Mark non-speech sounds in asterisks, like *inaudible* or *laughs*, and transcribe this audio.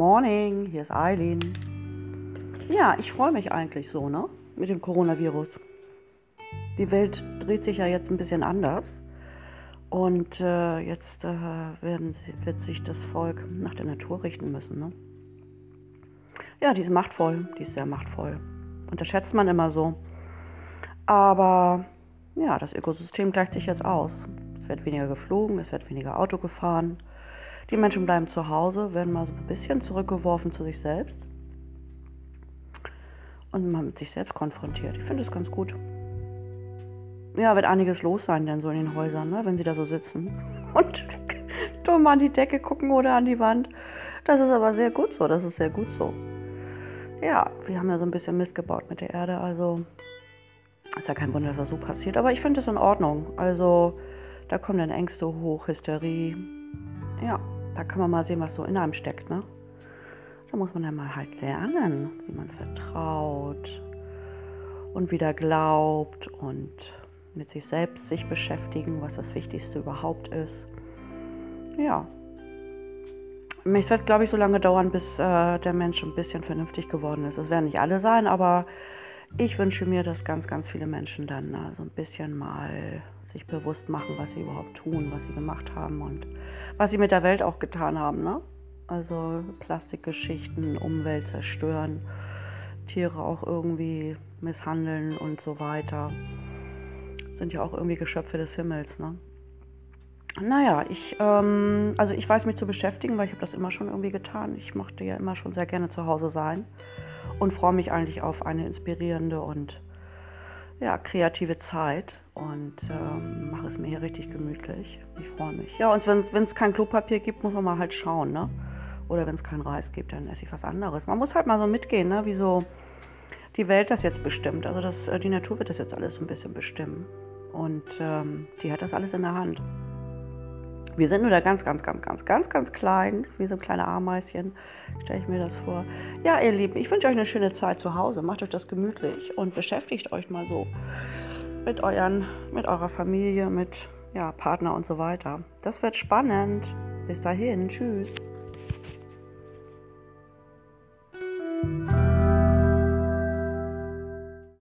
morning, hier ist Eileen. Ja, ich freue mich eigentlich so, ne? Mit dem Coronavirus. Die Welt dreht sich ja jetzt ein bisschen anders. Und äh, jetzt äh, werden, wird sich das Volk nach der Natur richten müssen, ne? Ja, die ist machtvoll, die ist sehr machtvoll. Unterschätzt man immer so. Aber ja, das Ökosystem gleicht sich jetzt aus. Es wird weniger geflogen, es wird weniger Auto gefahren. Die Menschen bleiben zu Hause, werden mal so ein bisschen zurückgeworfen zu sich selbst und mal mit sich selbst konfrontiert. Ich finde es ganz gut. Ja, wird einiges los sein denn so in den Häusern, ne, wenn sie da so sitzen *laughs* und *laughs* dumm an die Decke gucken oder an die Wand. Das ist aber sehr gut so, das ist sehr gut so. Ja, wir haben ja so ein bisschen Mist gebaut mit der Erde, also ist ja kein Wunder, dass das so passiert. Aber ich finde es in Ordnung. Also da kommen dann Ängste hoch, Hysterie. Ja, da kann man mal sehen, was so in einem steckt, ne? Da muss man dann mal halt lernen, wie man vertraut und wieder glaubt und mit sich selbst sich beschäftigen, was das Wichtigste überhaupt ist. Ja. Es wird, glaube ich, so lange dauern, bis äh, der Mensch ein bisschen vernünftig geworden ist. Es werden nicht alle sein, aber ich wünsche mir, dass ganz, ganz viele Menschen dann äh, so ein bisschen mal sich bewusst machen, was sie überhaupt tun, was sie gemacht haben und was sie mit der Welt auch getan haben. Ne? Also Plastikgeschichten, Umwelt zerstören, Tiere auch irgendwie misshandeln und so weiter. Sind ja auch irgendwie Geschöpfe des Himmels. Ne? Naja, ich, ähm, also ich weiß mich zu beschäftigen, weil ich habe das immer schon irgendwie getan. Ich mochte ja immer schon sehr gerne zu Hause sein und freue mich eigentlich auf eine inspirierende und ja, kreative Zeit und ähm, mache es mir hier richtig gemütlich. Ich freue mich. Ja, und wenn es kein Klopapier gibt, muss man mal halt schauen, ne? Oder wenn es keinen Reis gibt, dann esse ich was anderes. Man muss halt mal so mitgehen, ne? Wie so die Welt das jetzt bestimmt. Also das, äh, die Natur wird das jetzt alles so ein bisschen bestimmen. Und ähm, die hat das alles in der Hand. Wir sind nur da ganz, ganz, ganz, ganz, ganz, ganz klein, wie so ein kleine Ameischen, stelle ich mir das vor. Ja, ihr Lieben, ich wünsche euch eine schöne Zeit zu Hause. Macht euch das gemütlich und beschäftigt euch mal so mit euren, mit eurer Familie, mit ja, Partner und so weiter. Das wird spannend. Bis dahin, tschüss.